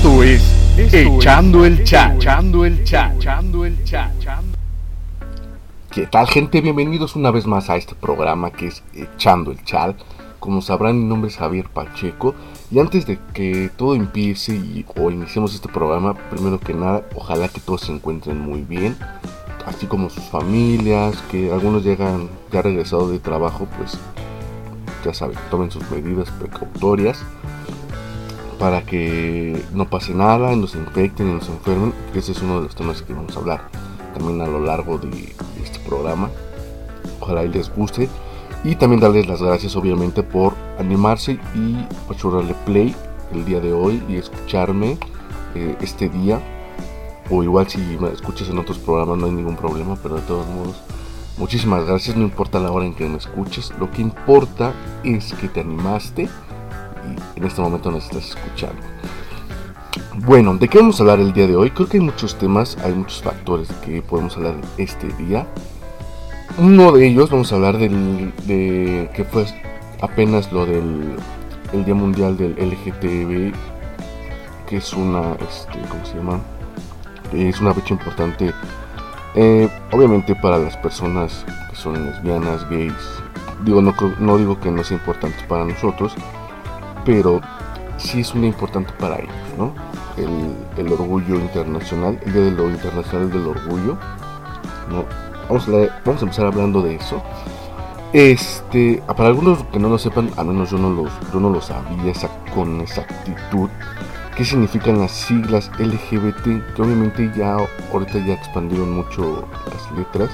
Esto es Echando el Chat. Echando el Chat. Echando el Chat. ¿Qué tal gente? Bienvenidos una vez más a este programa que es Echando el Chat. Como sabrán, mi nombre es Javier Pacheco. Y antes de que todo empiece y, o iniciemos este programa, primero que nada, ojalá que todos se encuentren muy bien. Así como sus familias, que algunos llegan ya regresado de trabajo, pues ya saben, tomen sus medidas precautorias para que no pase nada, no se infecten y no se enfermen. Ese es uno de los temas que vamos a hablar también a lo largo de, este programa. Ojalá les guste. Y también darles las gracias obviamente por animarse y achurrarle play el día de hoy y escucharme eh, este día. O igual si me escuchas en otros programas no hay ningún problema, pero de todos modos muchísimas gracias. No importa la hora en que me escuches, lo que importa es que te animaste en este momento nos estás escuchando. Bueno, ¿de qué vamos a hablar el día de hoy? Creo que hay muchos temas, hay muchos factores que podemos hablar este día. Uno de ellos vamos a hablar del, de que fue apenas lo del el Día Mundial del LGTB, que es una, este, ¿cómo se llama? Es una fecha importante, eh, obviamente para las personas que son lesbianas, gays. Digo, no, no digo que no sea importante para nosotros, pero sí es muy importante para ellos, ¿no? El, orgullo internacional, el Día de lo Internacional del Orgullo, ¿no? Vamos a, vamos a empezar hablando de eso. Este, para algunos que no lo sepan, al menos yo no, los, yo no lo sabía esa, con exactitud, qué significan las siglas LGBT, que obviamente ya ahorita ya expandieron mucho las letras,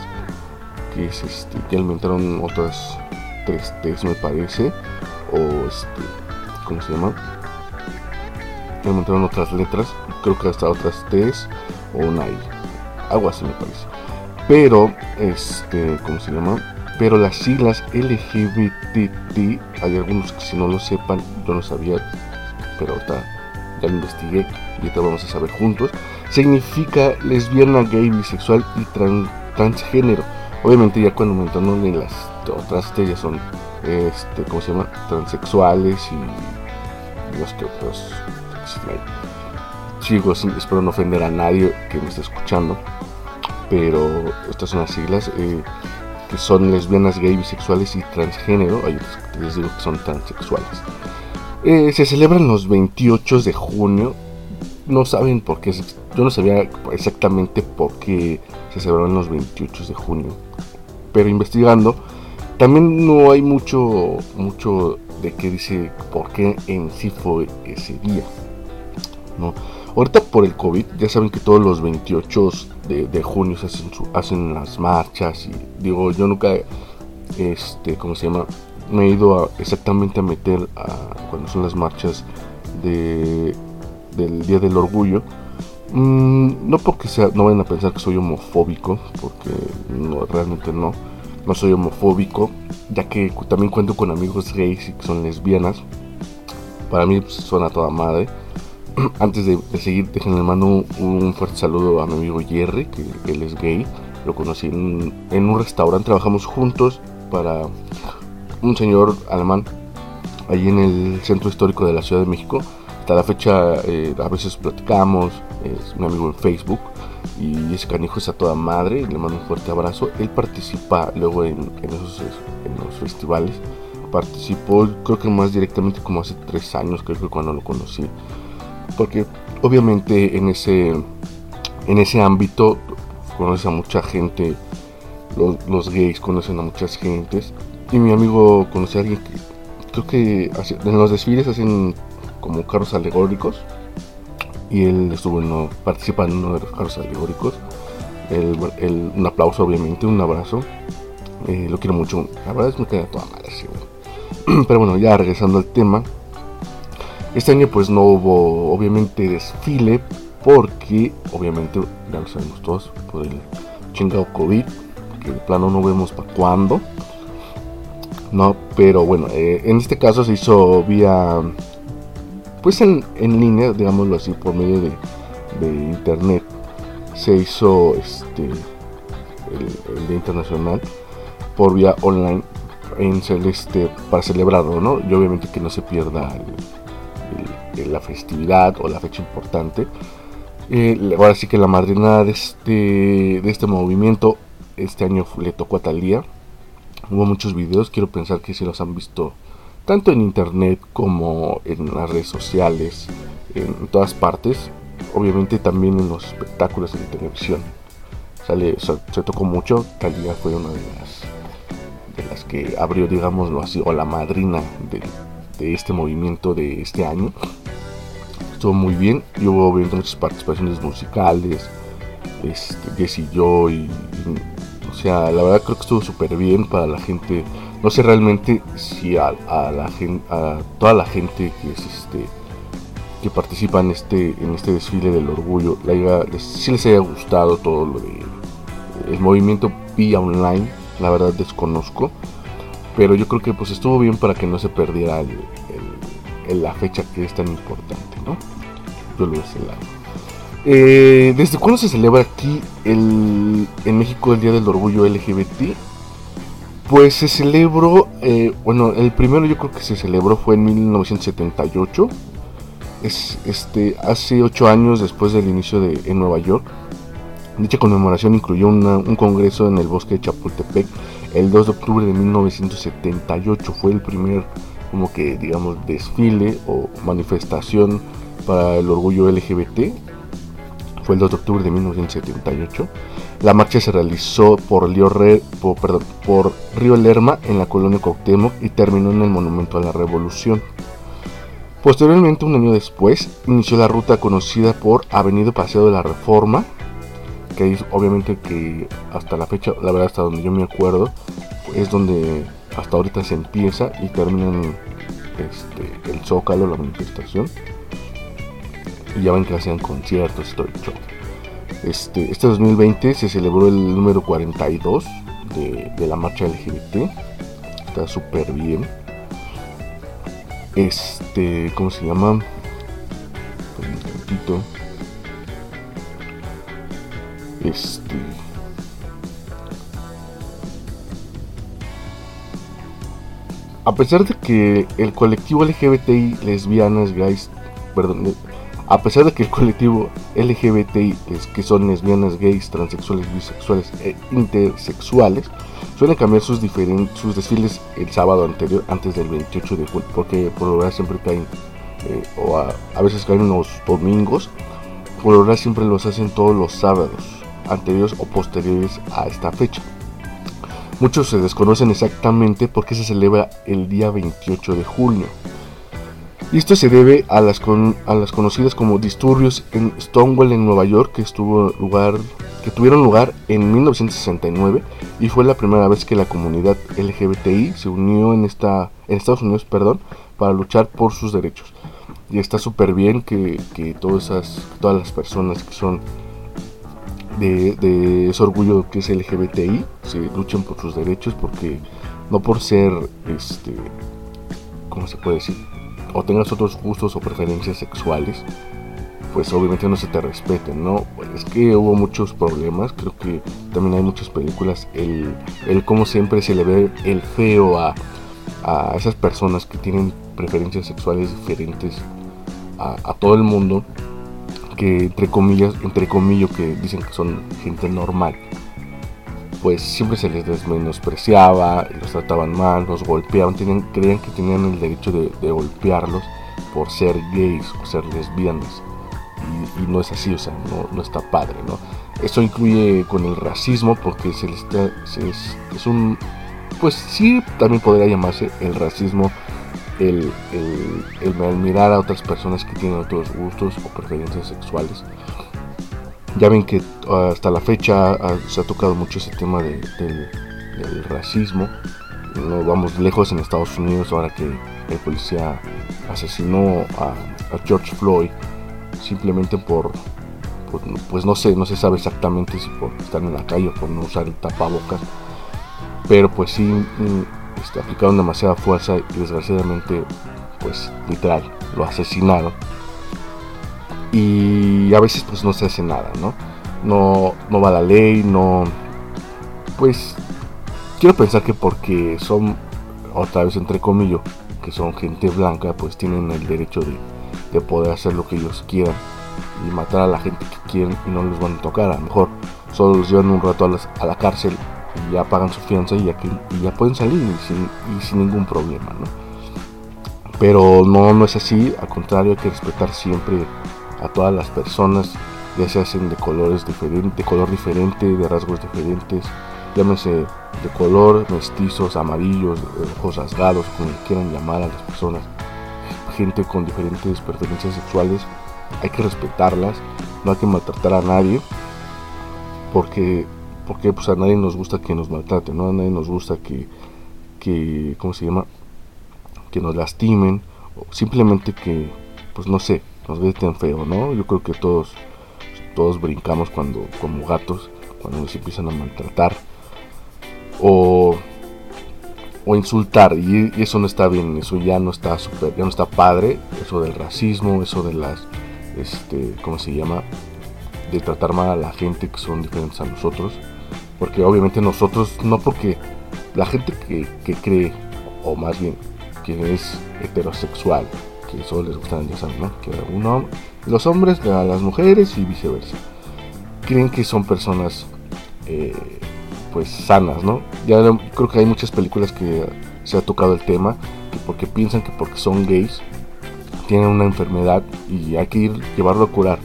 que es este, ya aumentaron otras tres T's me parece, o este, ¿cómo se llama? Me montaron otras letras, creo que hasta otras T's o una I, algo así me parece. Pero, este, ¿cómo se llama? Pero las siglas LGBT, hay algunos que si no lo sepan, yo no sabía, pero ahorita ya lo investigué y ahorita vamos a saber juntos. Significa lesbiana, gay, bisexual y transgénero. Obviamente ya cuando aumentando en las otras T ya son, este, ¿cómo se llama? Transexuales y los que otros sigo espero no ofender a nadie que me esté escuchando pero estas son las siglas eh, que son lesbianas, gay, bisexuales y transgénero. Hay otros que les digo que son transexuales. Eh, se celebran los 28 de junio. No saben por qué yo no sabía exactamente por qué se celebran los 28 de junio pero investigando también no hay mucho mucho de qué dice por qué en sí fue ese día. ¿no? Ahorita por el COVID, ya saben que todos los 28 de, junio se hacen, hacen las marchas y digo, yo nunca, este, ¿cómo se llama? Me he ido exactamente a meter a, cuando son las marchas de, del Día del Orgullo. Mm, no porque sea, no vayan a pensar que soy homofóbico, porque realmente no no soy homofóbico, ya que también cuento con amigos gays y que son lesbianas. Para mí pues, suena toda madre. Antes de, seguir, déjenme mando un, fuerte saludo a mi amigo Jerry, que él es gay. Lo conocí en, un restaurante, trabajamos juntos para un señor alemán, ahí en el centro histórico de la Ciudad de México. Hasta la fecha eh, a veces platicamos, es un amigo en Facebook y ese canijo es a toda madre, le mando un fuerte abrazo. Él participa luego en, esos en los festivales. Participó creo que más directamente como hace tres años, creo que cuando lo conocí. Porque obviamente en ese, en ese ámbito conoces a mucha gente, los, gays conocen a muchas gentes. Y mi amigo conoce a alguien que creo que en los desfiles hacen como carros alegóricos y él estuvo en participando en uno de los carros alegóricos. un aplauso, obviamente, un abrazo. Eh, lo quiero mucho. La verdad es que me queda toda madre, Pero bueno, ya regresando al tema. Este año pues no hubo obviamente desfile porque obviamente ya lo sabemos todos por el chingado COVID, que de plano no vemos para cuándo. No, pero bueno, eh, en este caso se hizo vía pues en, línea, digámoslo así, por medio de, internet, se hizo este el, Día Internacional por vía online en celeste para celebrarlo, ¿no? Y obviamente que no se pierda la festividad o la fecha importante. Eh, ahora sí que la madrina de este, de este movimiento este año le tocó a Talía. Hubo muchos videos, quiero pensar que si los han visto tanto en internet como en las redes sociales, en todas partes, obviamente también en los espectáculos en televisión. Sale, se, tocó mucho, Talía fue una de las, de las que abrió, digámoslo así, o la madrina de, de este movimiento de este año. Estuvo muy bien y hubo obviamente muchas participaciones musicales, este, y yo, y, o sea, la verdad creo que estuvo súper bien para la gente. No sé realmente si a, la gente, a toda la gente este que participa en este en este desfile del orgullo, si les haya gustado todo lo de el movimiento vía online, la verdad desconozco pero yo creo que pues estuvo bien para que no se perdiera la fecha que es tan importante, ¿no? Yo lo voy eh, ¿Desde cuándo se celebra aquí el, en México el Día del Orgullo LGBT? Pues se celebró, eh, bueno, el primero yo creo que se celebró fue en 1978, es, este, hace ocho años después del inicio de, en Nueva York. Dicha conmemoración incluyó un congreso en el bosque de Chapultepec el 2 de octubre de 1978 fue el primer como que digamos desfile o manifestación para el orgullo LGBT fue el 2 de octubre de 1978 la marcha se realizó por Río, por, Río Lerma en la colonia Cuauhtémoc y terminó en el Monumento a la Revolución. Posteriormente, un año después, inició la ruta conocida por Avenida Paseo de la Reforma, que obviamente que hasta la fecha, la verdad hasta donde yo me acuerdo, es donde hasta ahorita se empieza y termina este, el Zócalo, la manifestación. Y ya ven que hacían conciertos y todo Este, este 2020 se celebró el número 42 de, de la marcha LGBT. Está súper bien. Este, ¿cómo se llama? Un momentito. Este. A pesar de que el colectivo LGBTI lesbianas, gays, perdón, a pesar de que el colectivo LGBTI, que son lesbianas, gays, transexuales, bisexuales e intersexuales, suelen cambiar sus, sus desfiles el sábado anterior, antes del 28 de julio, porque por lo general siempre caen, eh, o a, veces caen los domingos, por lo general siempre los hacen todos los sábados anteriores o posteriores a esta fecha. Muchos se desconocen exactamente por qué se celebra el día 28 de julio. Y esto se debe a las, a las conocidas como disturbios en Stonewall en Nueva York que, estuvo lugar, que tuvieron lugar en 1969 y fue la primera vez que la comunidad LGBTI se unió en, esta, en Estados Unidos perdón, para luchar por sus derechos. Y está súper bien que, que todas, esas, todas las personas que son de, ese orgullo que es LGBTI, se luchan por sus derechos porque no por ser, este, ¿cómo se puede decir? O tengas otros gustos o preferencias sexuales, pues obviamente no se te respeten, ¿no? Es que hubo muchos problemas, creo que también hay muchas películas, el, el cómo siempre se le ve el feo a, a esas personas que tienen preferencias sexuales diferentes a, a todo el mundo que entre comillas, entre comillas que dicen que son gente normal, pues siempre se les menospreciaba, los trataban mal, los golpeaban, creían que tenían el derecho de, golpearlos por ser gays o ser lesbianas. Y, no es así, o sea, no, está padre, ¿no? Eso incluye con el racismo porque se les es, un, pues sí, también podría llamarse el racismo el, el, mirar a otras personas que tienen otros gustos o preferencias sexuales. Ya ven que ah, hasta la fecha se ha tocado mucho ese tema del, racismo. No vamos lejos en Estados Unidos ahora que el policía asesinó a, George Floyd simplemente por, pues no sé, no se sabe exactamente si por estar en la calle o por no usar el tapabocas. Pero pues sí mm, este, aplicaron demasiada fuerza y desgraciadamente, pues literal, lo asesinaron. Y a veces pues no se hace nada, ¿no? No, no va la ley, no... Pues quiero pensar que porque son, otra vez entre comillas, que son gente blanca, pues tienen el derecho de, de poder hacer lo que ellos quieran y matar a la gente que quieren y no les van a tocar. A lo mejor solo los llevan un rato a, la cárcel y ya pagan su fianza y ya, ya pueden salir y sin, ningún problema. Pero no, no es así, al contrario hay que respetar siempre a todas las personas, ya se hacen de colores diferentes, de color diferente, de rasgos diferentes, llámese de color, mestizos, amarillos, ojos rasgados, como quieran llamar a las personas, gente con diferentes preferencias sexuales, hay que respetarlas, no hay que maltratar a nadie, porque, porque pues a nadie nos gusta que nos maltrate, ¿no? A nadie nos gusta que, que ¿cómo se llama? Que nos lastimen, o simplemente que, pues no sé, nos tan feo, ¿no? Yo creo que todos, todos brincamos cuando, como gatos, cuando nos empiezan a maltratar, o o insultar y, eso no está bien eso ya no está super ya no está padre eso del racismo eso de las este, ¿cómo se llama? De tratar mal a la gente que son diferentes a nosotros. Porque obviamente nosotros, no porque la gente que, que cree, o más bien que es heterosexual, que solo les gustan. Que uno, los hombres a las mujeres y viceversa. Creen que son personas eh, pues sanas, ¿no? Ya creo que hay muchas películas que se ha tocado el tema, que porque piensan que porque son gays tiene una enfermedad y hay que llevarlo a curar,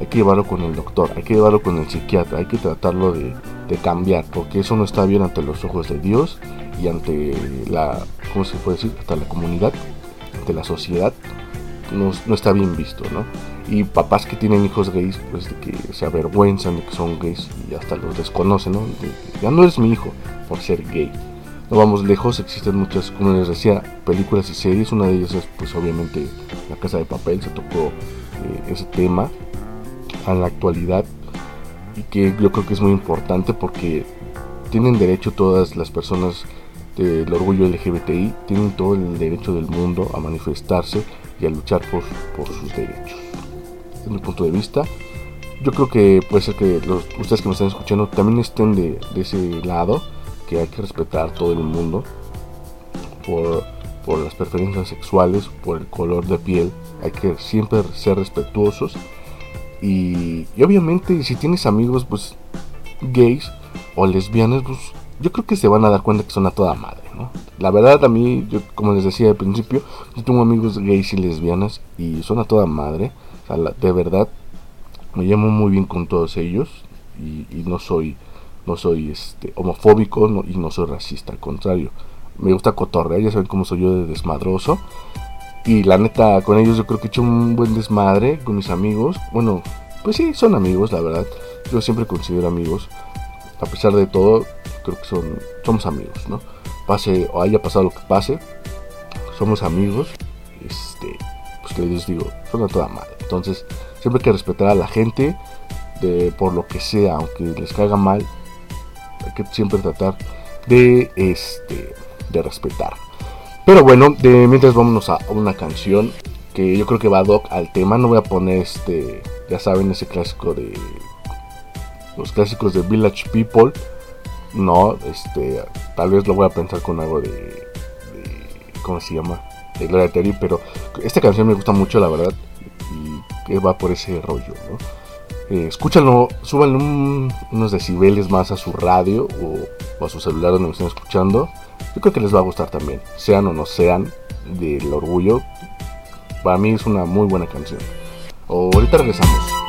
hay que llevarlo con el doctor, hay que llevarlo con el psiquiatra, hay que tratarlo de, cambiar, porque eso no está bien ante los ojos de Dios y ante la, ¿cómo se puede decir? Ante la comunidad, ante la sociedad, no, está bien visto, ¿no? Y papás que tienen hijos gays, pues de que se avergüenzan de que son gays y hasta los desconocen, ¿no? ya no eres mi hijo por ser gay no vamos lejos, existen muchas, como les decía, películas y series. Una de ellas es, pues obviamente, La Casa de Papel, se tocó eh, ese tema a la actualidad y que yo creo que es muy importante porque tienen derecho todas las personas del orgullo LGBTI, tienen todo el derecho del mundo a manifestarse y a luchar por, sus derechos. Desde mi punto de vista, yo creo que puede ser que los, ustedes que me están escuchando también estén de, de ese lado que hay que respetar todo el mundo por, las preferencias sexuales, por el color de piel. Hay que siempre ser respetuosos. Y, obviamente si tienes amigos pues gays o lesbianas, pues yo creo que se van a dar cuenta que son a toda madre, ¿no? La verdad a mí, yo, como les decía al principio, yo tengo amigos gays y lesbianas y son a toda madre. de verdad, me llamo muy bien con todos ellos y no soy no soy este, homofóbico y no soy racista, al contrario. Me gusta cotorrear, ya saben cómo soy yo de desmadroso. Y la neta, con ellos yo creo que he hecho un buen desmadre con mis amigos. Bueno, pues sí, son amigos, la verdad. Yo siempre considero amigos. A pesar de todo, creo que son, somos amigos, ¿no? Pase o haya pasado lo que pase, somos amigos. Este, pues les digo, son toda madre. Entonces, siempre hay que respetar a la gente de, por lo que sea, aunque les caiga mal, hay que siempre tratar de, este, de respetar. Pero bueno, de, mientras vámonos a una canción que yo creo que va doc al tema. No voy a poner este, ya saben, ese clásico de los clásicos de Village People. No, este, tal vez lo voy a pensar con algo de, ¿cómo se llama? De Gloria Terry, pero esta canción me gusta mucho, la verdad, y va por ese rollo, ¿no? eh, escúchanlo, súbanle unos decibeles más a su radio o, a su celular donde me estén escuchando. Yo creo que les va a gustar también, sean o no sean del orgullo. Para mí es una muy buena canción. ahorita regresamos.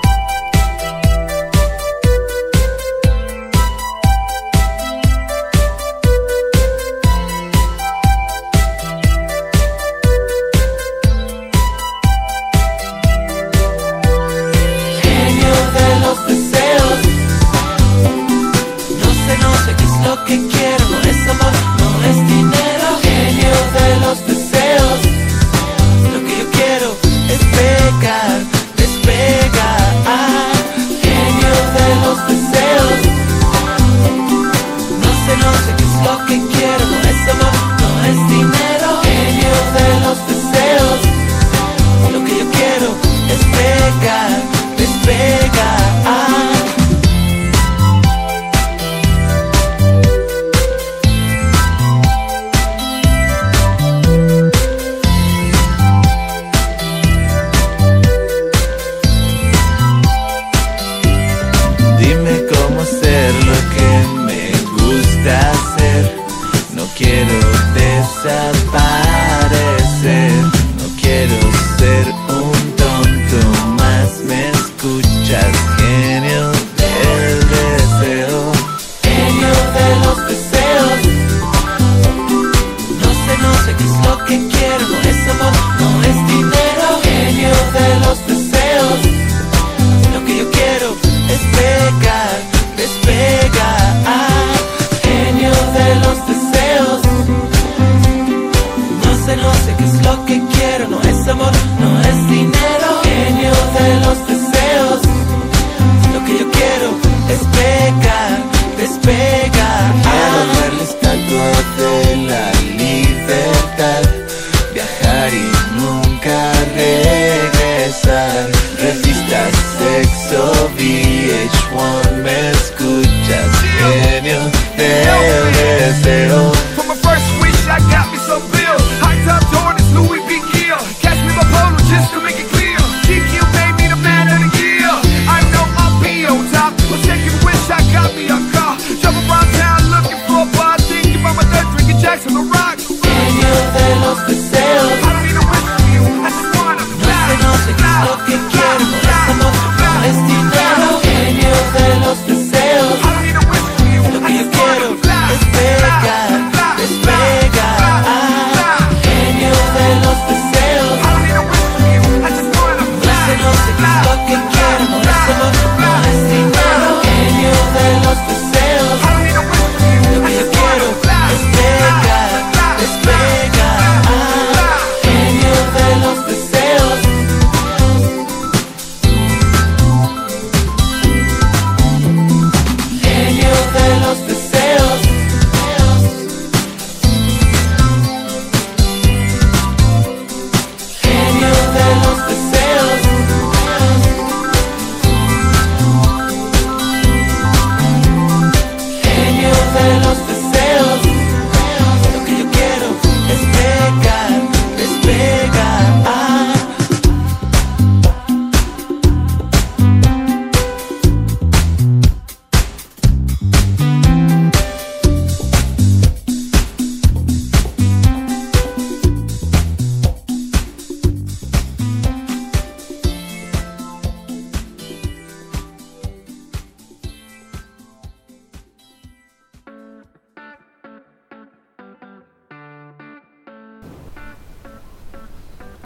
despegue.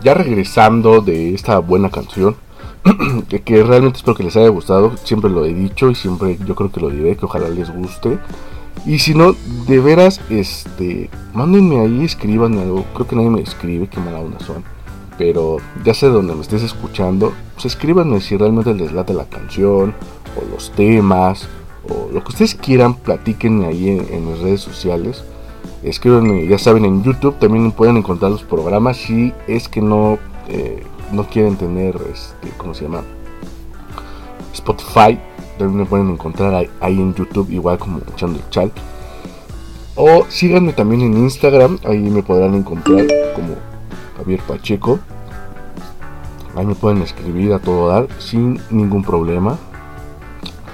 Ya regresando de esta buena canción, que realmente espero que les haya gustado, siempre lo he dicho y siempre yo creo que lo diré, que ojalá les guste. Y si no, de veras, este, mándenme ahí, escriban algo. Creo que nadie me escribe, que mala una son. Pero ya sé donde me estés escuchando, pues escríbanme si realmente les late la canción, o los temas, o lo que ustedes quieran, platiquenme ahí en, en mis redes sociales escriben, ya saben, en YouTube también pueden encontrar los programas si es que no, eh, no quieren tener, este, ¿cómo se llama? Spotify, también me pueden encontrar ahí, en YouTube, igual como echando el chat. O síganme también en Instagram, ahí me podrán encontrar como Javier Pacheco. Ahí me pueden escribir a todo dar sin ningún problema.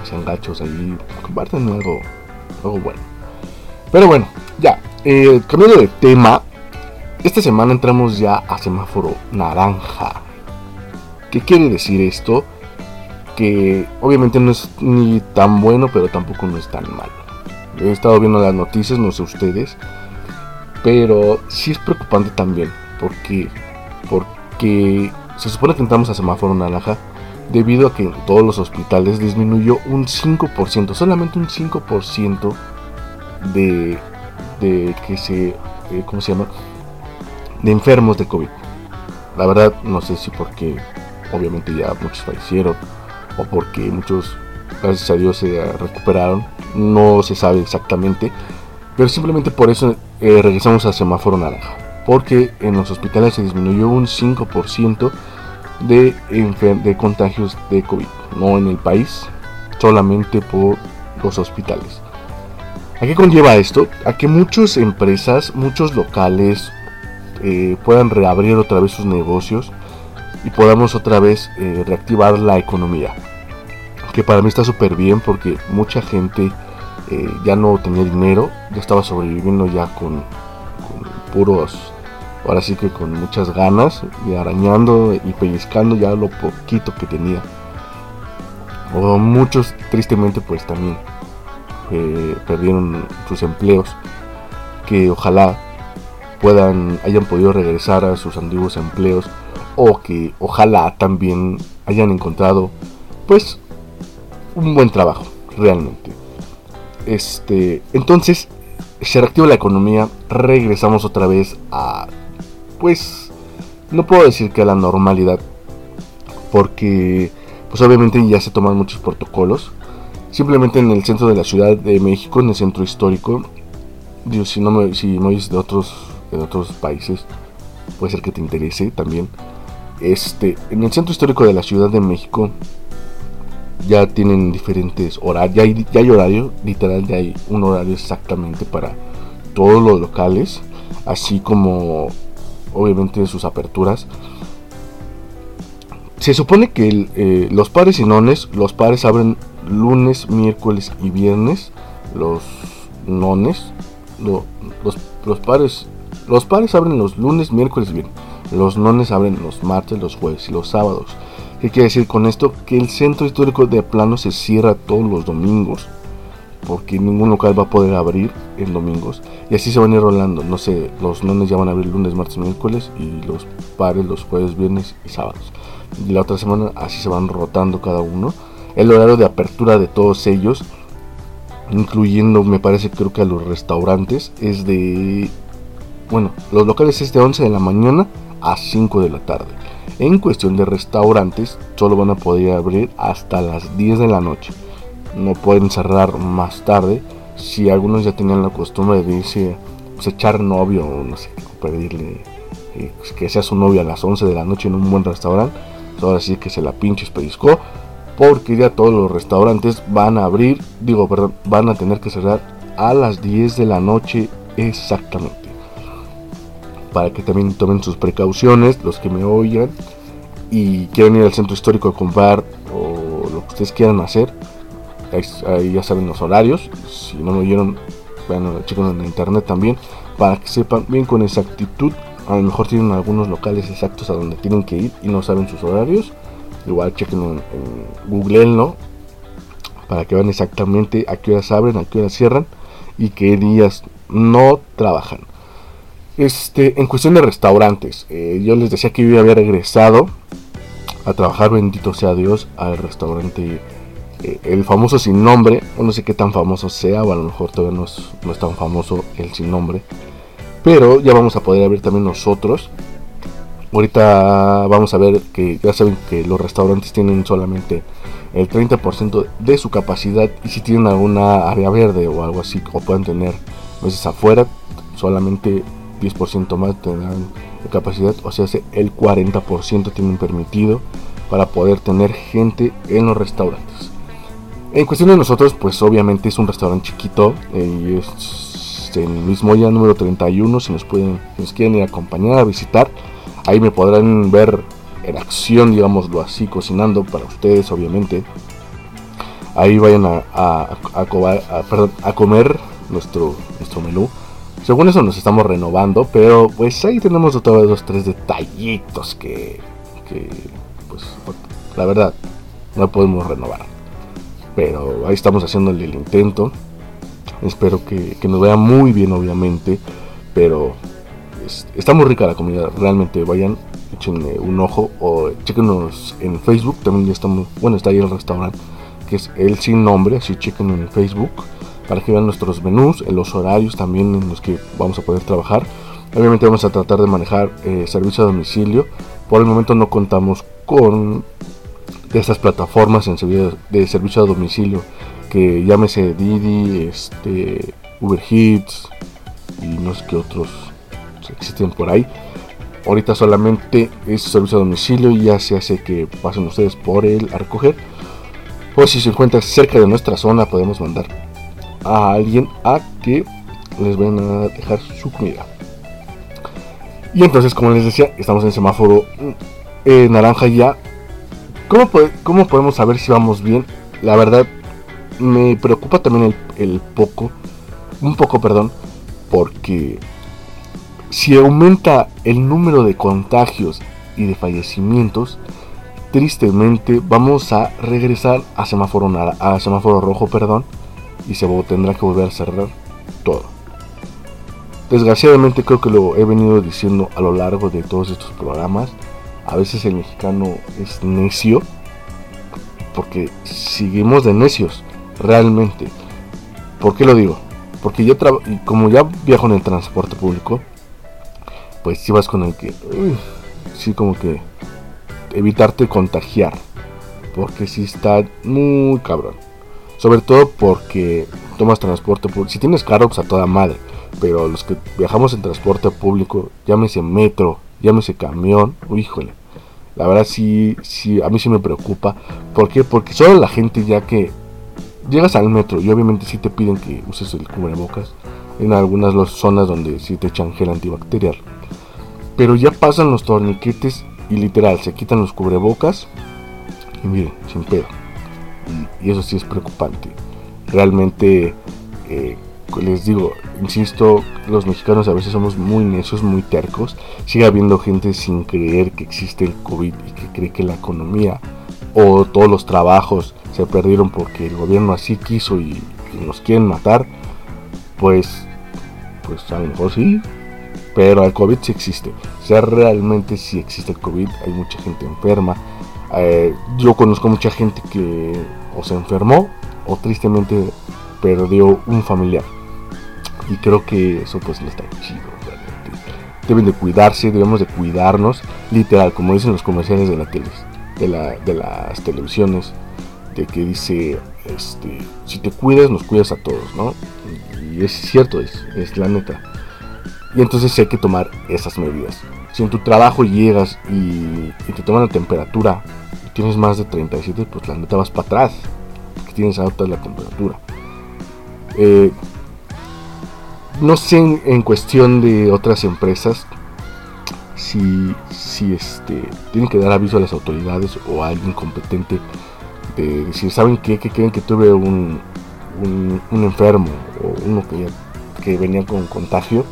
sean gachos ahí, compartan algo, algo bueno. Pero bueno, ya, eh, cambiando de tema, esta semana entramos ya a semáforo naranja. ¿Qué quiere decir esto? Que obviamente no es ni tan bueno, pero tampoco no es tan malo. He estado viendo las noticias, no sé ustedes, pero sí es preocupante también, porque, porque se supone que entramos a semáforo naranja debido a que en todos los hospitales disminuyó un 5%, solamente un 5% de de que se, eh, ¿cómo se llama? De enfermos de COVID. La verdad no sé si porque obviamente ya muchos fallecieron o porque muchos, gracias a Dios, se recuperaron. No se sabe exactamente. Pero simplemente por eso eh, regresamos a semáforo naranja. Porque en los hospitales se disminuyó un 5% de, de contagios de COVID. No en el país, solamente por los hospitales. ¿A qué conlleva esto? A que muchas empresas, muchos locales eh, puedan reabrir otra vez sus negocios y podamos otra vez eh, reactivar la economía. Que para mí está súper bien porque mucha gente eh, ya no tenía dinero, ya estaba sobreviviendo ya con, puros ahora sí que con muchas ganas y arañando y pellizcando ya lo poquito que tenía. O muchos tristemente pues también perdieron sus empleos que ojalá puedan hayan podido regresar a sus antiguos empleos o que ojalá también hayan encontrado pues un buen trabajo realmente. Este entonces se reactiva la economía regresamos otra vez a pues no puedo decir que a la normalidad porque pues obviamente ya se toman muchos protocolos simplemente en el centro de la ciudad de México en el centro histórico Dios si no me si no oyes de otros de otros países puede ser que te interese también este en el centro histórico de la ciudad de México ya tienen diferentes horarios ya hay, ya hay horario literal ya hay un horario exactamente para todos los locales así como obviamente sus aperturas. Se supone que eh, los pares y nones, los pares abren lunes, miércoles y viernes. Los nones, los, los pares, los pares abren los lunes, miércoles y viernes. Los nones abren los martes, los jueves y los sábados. ¿Qué quiere decir con esto? Que el centro histórico de plano se cierra todos los domingos porque ningún local va a poder abrir en domingos. Y así se van a ir rolando. No sé, los nones ya van a abrir lunes, martes, miércoles y los pares los jueves, viernes y sábados. Y la otra semana así se van rotando cada uno. El horario de apertura de todos ellos, incluyendo me parece creo que a los restaurantes, es de... Bueno, los locales es de 11 de la mañana a 5 de la tarde. En cuestión de restaurantes, solo van a poder abrir hasta las 10 de la noche no pueden cerrar más tarde. Si algunos ya tenían la costumbre de irse, pues, echar novio o no sé, pedirle eh, que sea su novio a las 11 de la noche en un buen restaurante, ahora sí que se la pinches pellizcó. Porque ya todos los restaurantes van a abrir, digo, perdón, van a tener que cerrar a las 10 de la noche exactamente. Para que también tomen sus precauciones, los que me oigan y quieren ir al centro histórico a comprar o lo que ustedes quieran hacer, ahí, ya saben los horarios. Si no me oyeron, vean chicos en internet también. Para que sepan bien con exactitud. A lo mejor tienen algunos locales exactos a donde tienen que ir y no saben sus horarios. Igual chequen en, Google no para que vean exactamente a qué horas abren, a qué horas cierran y qué días no trabajan. Este, en cuestión de restaurantes, eh, yo les decía que yo había regresado a trabajar, bendito sea Dios, al restaurante eh, el famoso sin nombre, no sé qué tan famoso sea, o a lo mejor todavía no es, tan famoso el sin nombre, pero ya vamos a poder abrir también nosotros. Ahorita vamos a ver que ya saben que los restaurantes tienen solamente el 30% de su capacidad y si tienen alguna área verde o algo así, o pueden tener veces afuera, solamente 10% más tendrán de capacidad, o sea, el 40% tienen permitido para poder tener gente en los restaurantes. En cuestión de nosotros, pues obviamente es un restaurante chiquito eh, y es el mismo ya número 31. Si nos pueden, nos quieren ir a acompañar a visitar, ahí me podrán ver en acción, digámoslo así, cocinando para ustedes, obviamente. Ahí vayan a, comer nuestro, nuestro menú. Según eso nos estamos renovando, pero pues ahí tenemos otra vez dos, tres detallitos que, que pues la verdad no podemos renovar pero ahí estamos haciendo el intento. Espero que, nos vea muy bien, obviamente, pero está muy rica la comida. Realmente vayan, échenle un ojo o chequenos en Facebook. También ya estamos, bueno, está ahí el restaurante que es el sin nombre, así chequen en Facebook para que vean nuestros menús, los horarios también en los que vamos a poder trabajar. Obviamente vamos a tratar de manejar eh, servicio a domicilio. Por el momento no contamos con estas plataformas en servicio, de servicio a domicilio que llámese Didi, este, Uber Eats y no sé qué otros existen por ahí. Ahorita solamente es servicio a domicilio y ya se hace que pasen ustedes por él a recoger. O si se encuentra cerca de nuestra zona podemos mandar a alguien a que les vayan a dejar su comida. Y entonces, como les decía, estamos en semáforo eh, naranja ya ¿Cómo, podemos saber si vamos bien? La verdad, me preocupa también el, poco, un poco, perdón, porque si aumenta el número de contagios y de fallecimientos, tristemente vamos a regresar a semáforo, a semáforo rojo, perdón, y se tendrá que volver a cerrar todo. Desgraciadamente creo que lo he venido diciendo a lo largo de todos estos programas. A veces el mexicano es necio porque seguimos de necios, realmente. ¿Por qué lo digo? Porque yo como ya viajo en el transporte público, pues si vas con el que, uy, sí como que evitarte contagiar, porque si está muy cabrón. Sobre todo porque tomas transporte público. Si tienes carro, pues a toda madre. Pero los que viajamos en transporte público, llámese metro, llámese camión, híjole. La verdad sí, sí, a mí sí me preocupa. ¿Por qué? Porque solo la gente ya que llegas al metro y obviamente sí te piden que uses el cubrebocas. En algunas zonas donde sí te echan gel antibacterial. Pero ya pasan los torniquetes y literal se quitan los cubrebocas. Y miren, sin pedo. Y, eso sí es preocupante. Realmente, eh, les digo, insisto, los mexicanos a veces somos muy necios, muy tercos. Sigue habiendo gente sin creer que existe el COVID y que cree que la economía o todos los trabajos se perdieron porque el gobierno así quiso y, nos quieren matar. Pues, pues a lo mejor sí, pero el COVID sí existe. O sea, realmente sí existe el COVID. Hay mucha gente enferma. Eh, yo conozco mucha gente que o se enfermó o tristemente perdió un familiar. Y creo que eso pues no está chido realmente. Deben de cuidarse, debemos de cuidarnos, literal, como dicen los comerciales de la tele, de, la, de las televisiones, de que dice, este, si te cuidas, nos cuidas a todos, ¿no? Y es cierto, es, es la neta. Y entonces hay que tomar esas medidas. Si en tu trabajo llegas y, y te toman la temperatura tienes más de 37, pues la neta vas para atrás, porque tienes alta la temperatura. Eh, no sé en, cuestión de otras empresas si, si este, tienen que dar aviso a las autoridades o a alguien competente de decir, ¿saben qué? Que creen que tuve un, un, enfermo o uno que, que venía con contagio,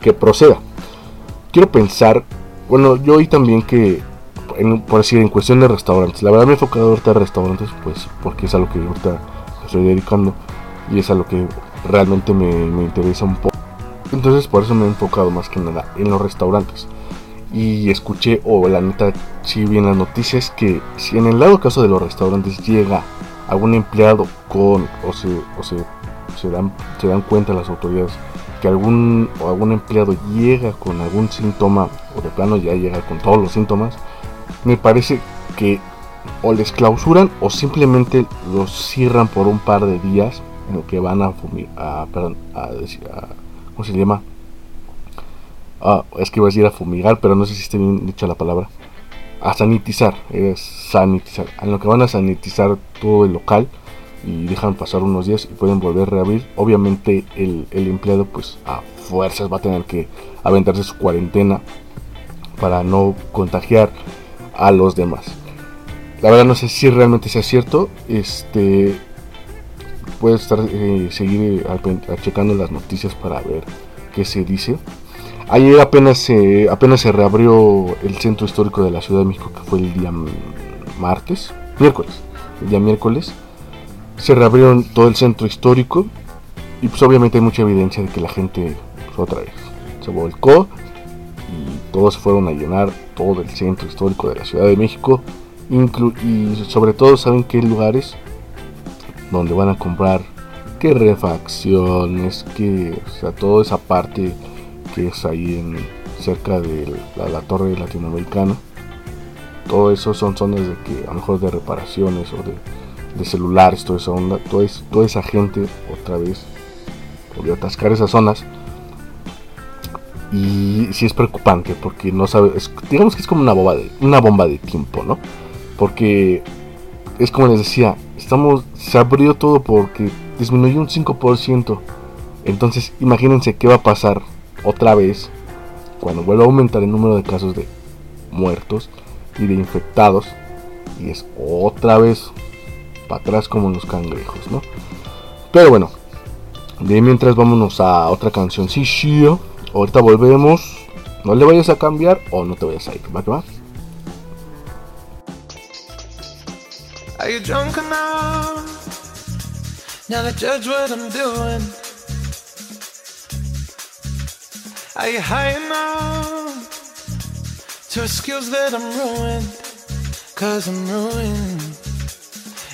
que, proceda. Quiero pensar, bueno, yo oí también que por decir, en cuestión de restaurantes. La verdad me he enfocado ahorita en restaurantes, pues porque es a lo que ahorita estoy dedicando y es a lo que realmente me, interesa un poco. Entonces por eso me he enfocado más que nada en los restaurantes. Y escuché, o la neta, si bien las noticias, que si en el lado caso de los restaurantes llega algún empleado con, o se, o se, se, dan, se dan cuenta las autoridades, que algún, o algún empleado llega con algún síntoma, o de plano ya llega con todos los síntomas, me parece que o les clausuran o simplemente los cierran por un par de días en lo que van a fumigar, perdón, a, ¿cómo se llama? Ah, es que iba a decir a fumigar, pero no sé si está bien dicha la palabra. A sanitizar, es sanitizar. En lo que van a sanitizar todo el local y dejan pasar unos días y pueden volver a reabrir. Obviamente el, el empleado pues a fuerzas va a tener que aventarse su cuarentena para no contagiar a los demás. La verdad no sé si realmente sea cierto. Este puede estar eh, seguir eh, checando las noticias para ver qué se dice. Ayer apenas se apenas se reabrió el centro histórico de la Ciudad de México, que fue el día martes, miércoles, el día miércoles. Se reabrieron todo el centro histórico y pues obviamente hay mucha evidencia de que la gente pues, otra vez se volcó y todos fueron a llenar todo el centro histórico de la Ciudad de México y sobre todo saben qué lugares donde van a comprar qué refacciones, que o sea, toda esa parte que es ahí en cerca de la, torre latinoamericana. Todo eso son zonas de que a lo mejor de reparaciones o de, celulares, toda esa onda, toda, toda esa gente otra vez volvió a atascar esas zonas y sí es preocupante porque no sabe, digamos que es como una bomba de, una bomba de tiempo, ¿no? Porque es como les decía, estamos, se abrió todo porque disminuyó un 5%. Entonces imagínense qué va a pasar otra vez cuando vuelva a aumentar el número de casos de muertos y de infectados. Y es otra vez para atrás como los cangrejos, ¿no? Pero bueno, de mientras vámonos a otra canción. Sí, ahorita volvemos. No le vayas a cambiar o no te vayas a ir. ¿Va que va? Are you drunk enough now to judge what I'm doing? Are you high enough to excuse that I'm ruined? Cause I'm ruined.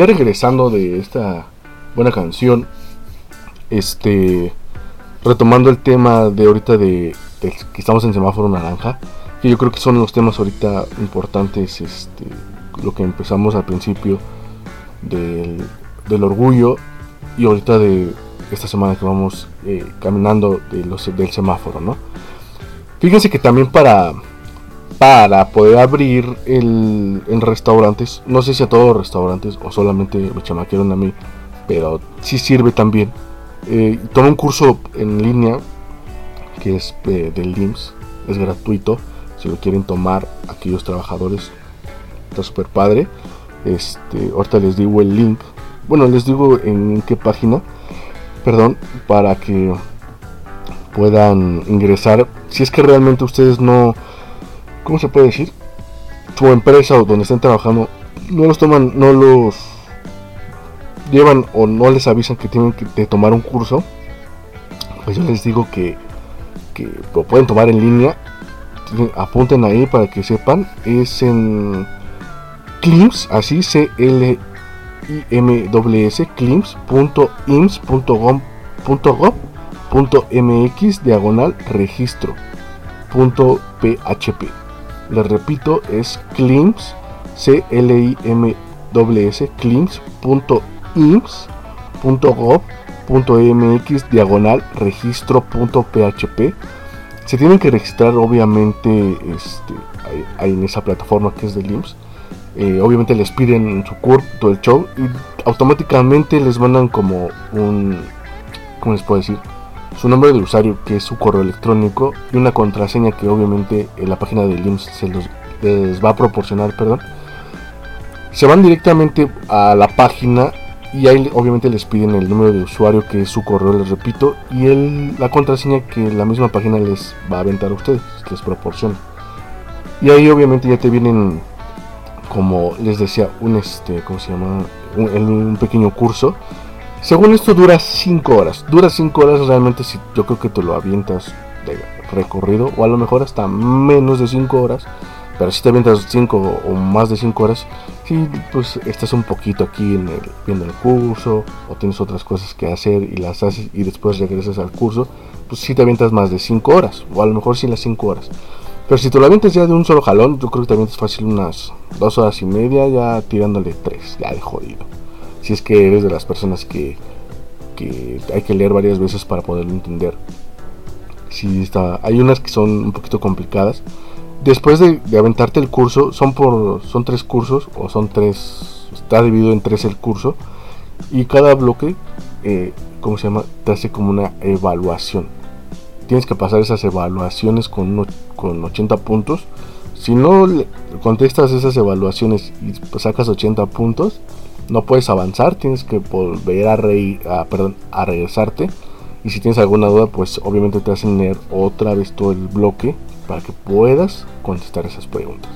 Ya regresando de esta buena canción, este retomando el tema de ahorita de, que estamos en semáforo naranja, que yo creo que son los temas ahorita importantes, este, lo que empezamos al principio del, del orgullo y ahorita de esta semana que vamos eh, caminando de los, del semáforo, ¿no? Fíjense que también para, para poder abrir el, en restaurantes, no sé si a todos los restaurantes o solamente me chamaquearon a mí, pero sí sirve también. Eh, toma un curso en línea que es eh, del LIMS, es gratuito, si lo quieren tomar aquellos trabajadores, está súper padre. Este, ahorita les digo el link bueno, les digo en qué página, perdón, para que puedan ingresar. Si es que realmente ustedes no, ¿cómo se puede decir? Su empresa o donde estén trabajando no los toman, no los llevan o no les avisan que tienen que tomar un curso, pues yo les digo que, que lo pueden tomar en línea. Apunten ahí para que sepan. Es en CLIMS, así C L C-L-I-M-S, clims.ims.gov.mx, diagonal registro. .php. Les repito, es clims, C-L-I-M-S, clims.ims.gov.mx, diagonal registro.php. Se tienen que registrar, obviamente, este, en esa plataforma que es de IMSS. Eh, obviamente les piden su CURP, todo el show, y automáticamente les mandan como un. ¿Cómo les puedo decir? Su nombre de usuario que es su correo electrónico y una contraseña que obviamente en la página de IMSS se los, les va a proporcionar, perdón. Se van directamente a la página y ahí obviamente les piden el número de usuario que es su correo, les repito, y el, la contraseña que la misma página les va a aventar a ustedes, les proporciona. Y ahí obviamente ya te vienen, como les decía, un este, ¿cómo se llama? un pequeño curso según esto dura 5 horas. Dura 5 horas realmente si yo creo que te lo avientas de recorrido o a lo mejor hasta menos de 5 horas. Pero si te avientas 5 o más de 5 horas, si pues estás un poquito aquí en el, viendo el curso o tienes otras cosas que hacer y las haces y después regresas al curso, pues si te avientas más de 5 horas o a lo mejor si las 5 horas. Pero si te lo avientas ya de un solo jalón, yo creo que también es fácil unas 2 horas y media ya tirándole 3, ya de jodido si es que eres de las personas que, hay que leer varias veces para poderlo entender. Si está, hay unas que son un poquito complicadas. Después de, aventarte el curso, son por son tres cursos o son tres, está dividido en tres el curso y cada bloque, eh, ¿cómo se llama? Te hace como una evaluación. Tienes que pasar esas evaluaciones con, con 80 puntos. Si no contestas esas evaluaciones y sacas 80 puntos, no puedes avanzar, tienes que volver a, reír, a, perdón, a regresarte. Y si tienes alguna duda, pues obviamente te hacen leer otra vez todo el bloque para que puedas contestar esas preguntas.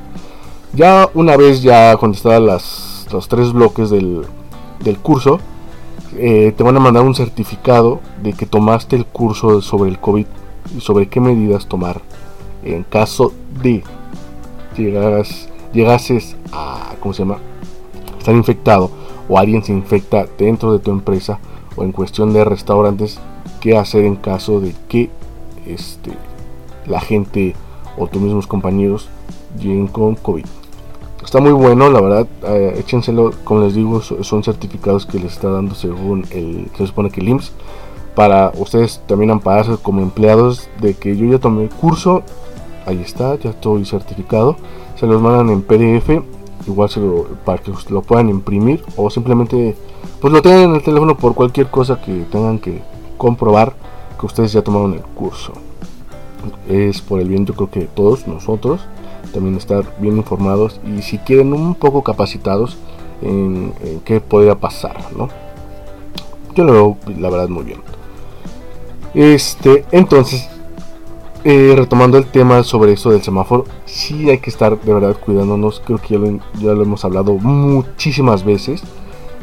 Ya una vez ya contestadas las, los tres bloques del, curso, eh, te van a mandar un certificado de que tomaste el curso sobre el COVID y sobre qué medidas tomar en caso de llegas, llegases a, ¿cómo se llama? Estar infectado o alguien se infecta dentro de tu empresa o en cuestión de restaurantes, qué hacer en caso de que este, la gente o tus mismos compañeros lleguen con COVID. Está muy bueno, la verdad, eh, échenselo, como les digo, son certificados que les está dando según el, se supone que el IMSS, para ustedes también ampararse como empleados de que yo ya tomé el curso, ahí está, ya estoy certificado, se los mandan en PDF igual se lo, para que lo puedan imprimir o simplemente pues lo tengan en el teléfono por cualquier cosa que tengan que comprobar que ustedes ya tomaron el curso. Es por el bien yo creo que todos nosotros también estar bien informados y si quieren un poco capacitados en, qué podría pasar no yo lo veo la verdad muy bien. Este entonces eh, retomando el tema sobre eso del semáforo, sí hay que estar de verdad cuidándonos. Creo que ya lo, hemos hablado muchísimas veces.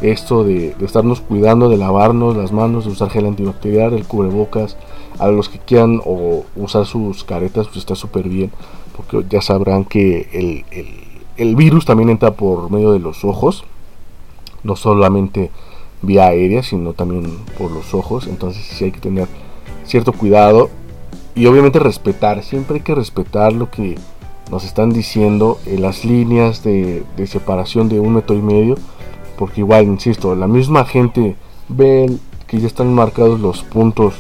Esto de, estarnos cuidando, de lavarnos las manos, de usar gel antibacterial, el cubrebocas. A los que quieran o usar sus caretas, pues está súper bien. Porque ya sabrán que el, el virus también entra por medio de los ojos. No solamente vía aérea, sino también por los ojos. Entonces sí hay que tener cierto cuidado y obviamente respetar, siempre hay que respetar lo que nos están diciendo en las líneas de, separación de un metro y medio, porque igual, insisto, la misma gente ve que ya están marcados los puntos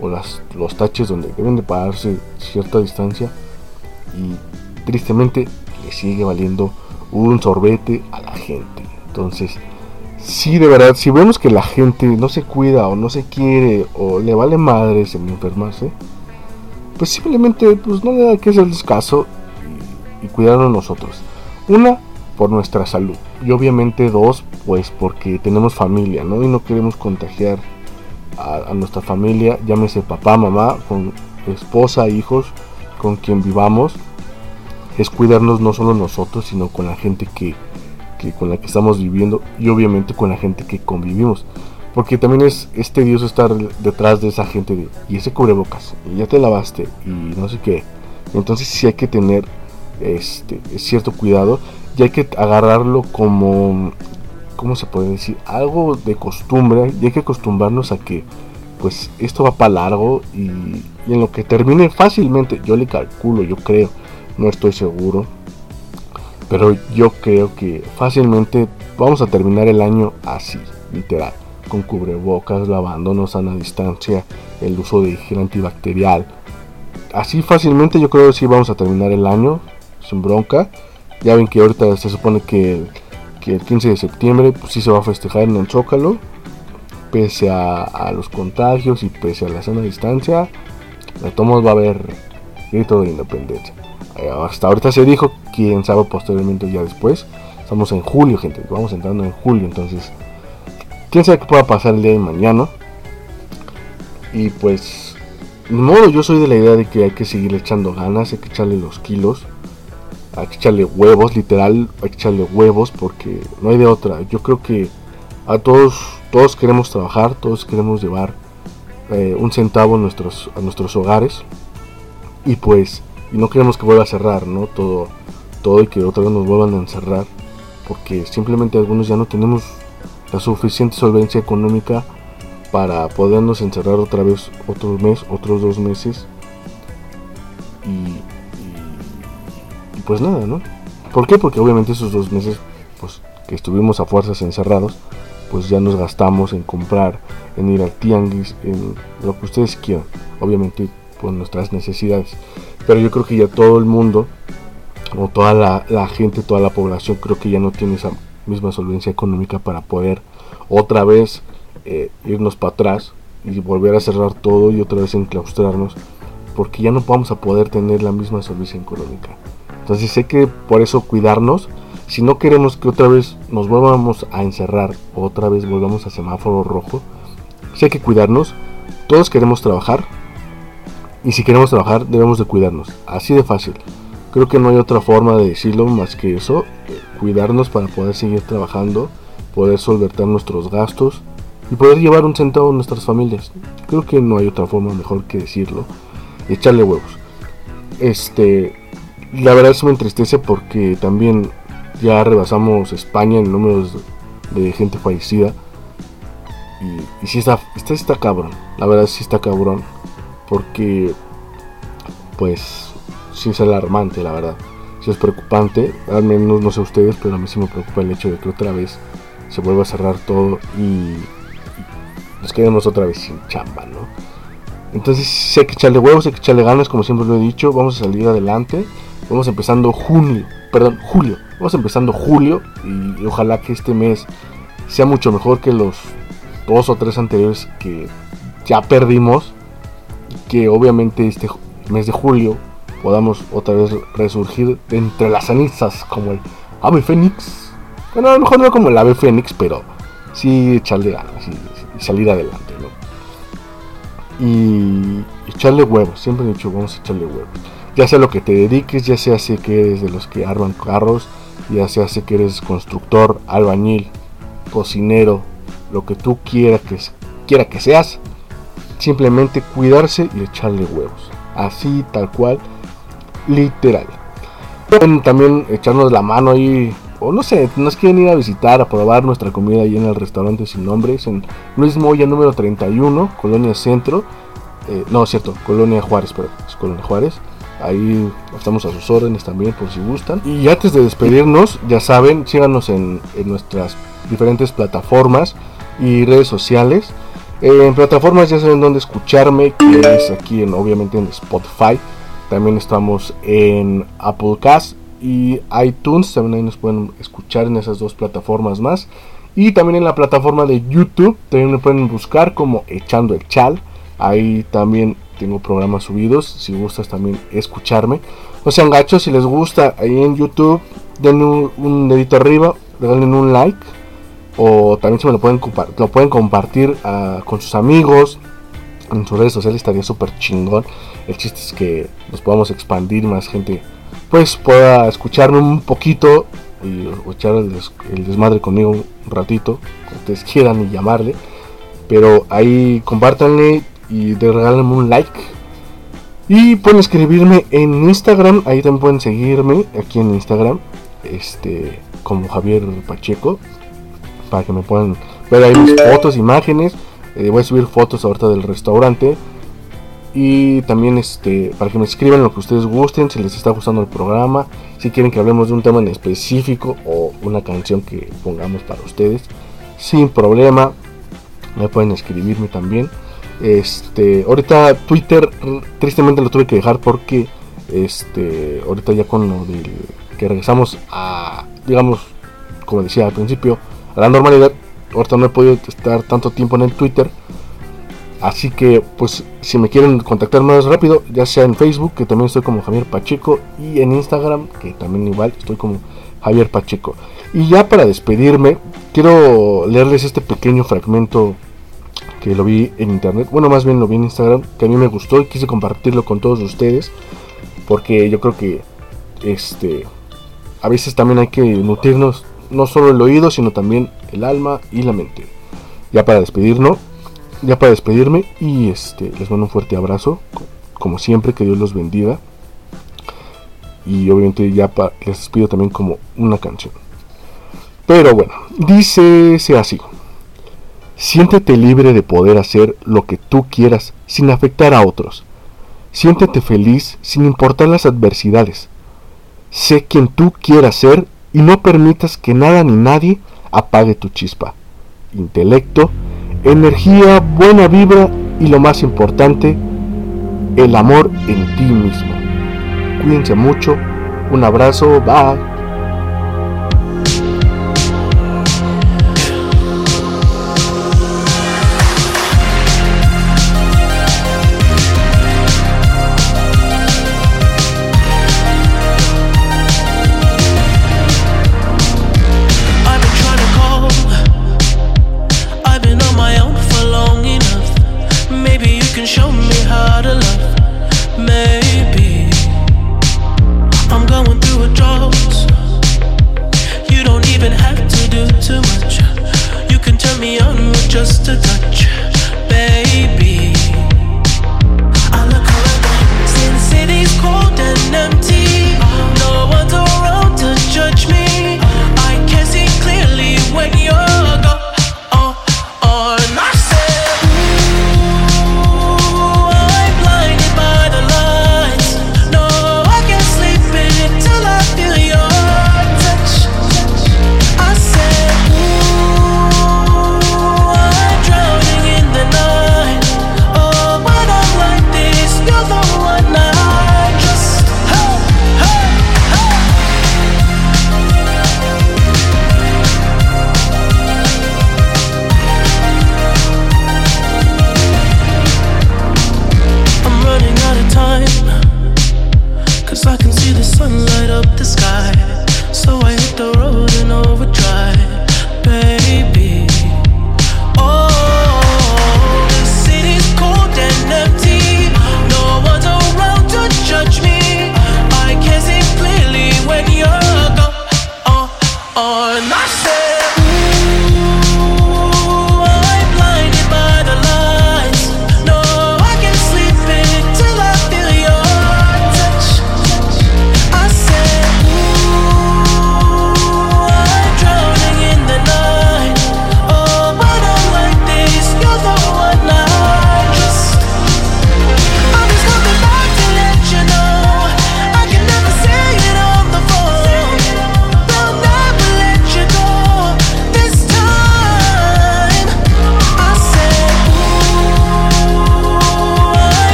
o las, los taches donde deben de pararse cierta distancia y tristemente le sigue valiendo un sorbete a la gente. Entonces, si de verdad, si vemos que la gente no se cuida o no se quiere o le vale madres en enfermarse, pues simplemente pues no hay que hacerles caso y, y cuidarnos nosotros. Una, por nuestra salud. Y obviamente dos, pues porque tenemos familia, ¿no? Y no queremos contagiar a, nuestra familia, llámese papá, mamá, con esposa, hijos, con quien vivamos. Es cuidarnos no solo nosotros, sino con la gente que, que con la que estamos viviendo y obviamente con la gente que convivimos. Porque también es, es tedioso estar detrás de esa gente de, y ese cubrebocas, y ya te lavaste, y no sé qué. Entonces sí hay que tener este, cierto cuidado y hay que agarrarlo como, ¿cómo se puede decir? Algo de costumbre y hay que acostumbrarnos a que pues esto va para largo y, y en lo que termine fácilmente, yo le calculo, yo creo, no estoy seguro, pero yo creo que fácilmente vamos a terminar el año así, literal, con cubrebocas, lavándonos a la distancia, el uso de higiene antibacterial. Así fácilmente yo creo que sí vamos a terminar el año sin bronca. Ya ven que ahorita se supone que, el 15 de septiembre pues, sí se va a festejar en el Zócalo. Pese a, los contagios y pese a la sana distancia, la tomos va a haber grito de independencia. Eh, hasta ahorita se dijo, quién sabe posteriormente ya después. Estamos en julio, gente. Vamos entrando en julio, entonces. Quién sabe qué pueda pasar el día de mañana. Y pues. Modo, yo soy de la idea de que hay que seguir echando ganas, hay que echarle los kilos hay que echarle huevos, literal, hay que echarle huevos porque no hay de otra. Yo creo que a todos, todos queremos trabajar, todos queremos llevar eh, un centavo a nuestros, a nuestros hogares y pues y no queremos que vuelva a cerrar, ¿no? Todo, todo y que otra vez nos vuelvan a encerrar porque simplemente algunos ya no tenemos la suficiente solvencia económica para podernos encerrar otra vez otro mes, otros dos meses y pues nada, ¿no? ¿Por qué? Porque obviamente esos dos meses pues, que estuvimos a fuerzas encerrados, pues ya nos gastamos en comprar, en ir al tianguis, en lo que ustedes quieran, obviamente por nuestras necesidades. Pero yo creo que ya todo el mundo, o toda la, gente, toda la población, creo que ya no tiene esa misma solvencia económica para poder otra vez eh, irnos para atrás y volver a cerrar todo y otra vez enclaustrarnos, porque ya no vamos a poder tener la misma solvencia económica. Entonces sé que por eso cuidarnos, si no queremos que otra vez nos volvamos a encerrar, otra vez volvamos a semáforo rojo, sé que cuidarnos, todos queremos trabajar y si queremos trabajar debemos de cuidarnos, así de fácil. Creo que no hay otra forma de decirlo más que eso, cuidarnos para poder seguir trabajando, poder solventar nuestros gastos y poder llevar un centavo a nuestras familias. Creo que no hay otra forma mejor que decirlo. Echarle huevos. Este, la verdad es me entristece porque también ya rebasamos España en números de gente fallecida. Y, y sí está, está, está cabrón. La verdad sí está cabrón. Porque, pues, sí es alarmante, la verdad. Sí es preocupante. Al menos no sé ustedes, pero a mí sí me preocupa el hecho de que otra vez se vuelva a cerrar todo y, nos quedemos otra vez sin chamba, ¿no? Entonces, hay que echarle huevos, hay que echarle ganas, como siempre lo he dicho. Vamos a salir adelante. Vamos empezando junio, perdón, julio. Vamos empezando julio y, ojalá que este mes sea mucho mejor que los dos o tres anteriores que ya perdimos. Que obviamente este mes de julio podamos otra vez resurgir entre las cenizas como el ave fénix. Bueno, a lo mejor no como el ave fénix, pero sí echarle ganas y, salir adelante, ¿no? Y echarle huevos, siempre he dicho, vamos a echarle huevos ya sea lo que te dediques, ya sea si que eres de los que arman carros, ya sea si que eres constructor, albañil, cocinero, lo que tú quieras que, quiera que seas, simplemente cuidarse y echarle huevos. Así, tal cual, literal. Pueden también echarnos la mano ahí, o no sé, nos quieren ir a visitar, a probar nuestra comida ahí en el restaurante sin nombres, en Luis Moya número 31, Colonia Centro. Eh, no, cierto, Colonia Juárez, pero es Colonia Juárez. Ahí estamos a sus órdenes también por si gustan. Y antes de despedirnos, ya saben, síganos en, nuestras diferentes plataformas y redes sociales. en plataformas ya saben dónde escucharme, que es aquí en, obviamente en Spotify. También estamos en Apple Cast y iTunes. También ahí nos pueden escuchar en esas dos plataformas más. Y también en la plataforma de YouTube. También me pueden buscar como Echando el Chal. Ahí también tengo programas subidos. Si gustas también escucharme. No sean gachos, si les gusta ahí en YouTube, den un, dedito arriba, regalen un like. O también se me lo pueden, lo pueden compartir ah, con sus amigos. En sus redes sociales estaría súper chingón. El chiste es que nos podamos expandir más gente. Pues pueda escucharme un poquito y echar el, desmadre conmigo un ratito, como ustedes quieran y llamarle. Pero ahí compártanle, y de regalarme un like. Y pueden escribirme en Instagram, ahí también pueden seguirme aquí en Instagram, este, como Javier Pacheco. para que me puedan ver ahí mis fotos, imágenes. Eh, voy a subir fotos ahorita del restaurante. Y también este para que me escriban lo que ustedes gusten, si les está gustando el programa, si quieren que hablemos de un tema en específico o una canción que pongamos para ustedes, sin problema. Me pueden escribirme también. Este, ahorita Twitter tristemente lo tuve que dejar porque este, ahorita ya con lo del que regresamos a digamos, como decía al principio, a la normalidad, ahorita no he podido estar tanto tiempo en el Twitter. Así que, pues, si me quieren contactar más rápido, ya sea en Facebook, que también estoy como Javier Pacheco, y en Instagram, que también igual estoy como Javier Pacheco. Y ya para despedirme, quiero leerles este pequeño fragmento que lo vi en internet, bueno, más bien lo vi en Instagram, que a mí me gustó y quise compartirlo con todos ustedes, porque yo creo que este a veces también hay que nutrirnos no solo el oído, sino también el alma y la mente. Ya para despedirnos, ya para despedirme y este les mando un fuerte abrazo, como siempre que Dios los bendiga. Y obviamente ya les despido también como una canción. Pero bueno, dice así. Siéntete libre de poder hacer lo que tú quieras sin afectar a otros. Siéntete feliz sin importar las adversidades. Sé quien tú quieras ser y no permitas que nada ni nadie apague tu chispa. Intelecto, energía, buena vibra y lo más importante, el amor en ti mismo. Cuídense mucho, un abrazo, bye.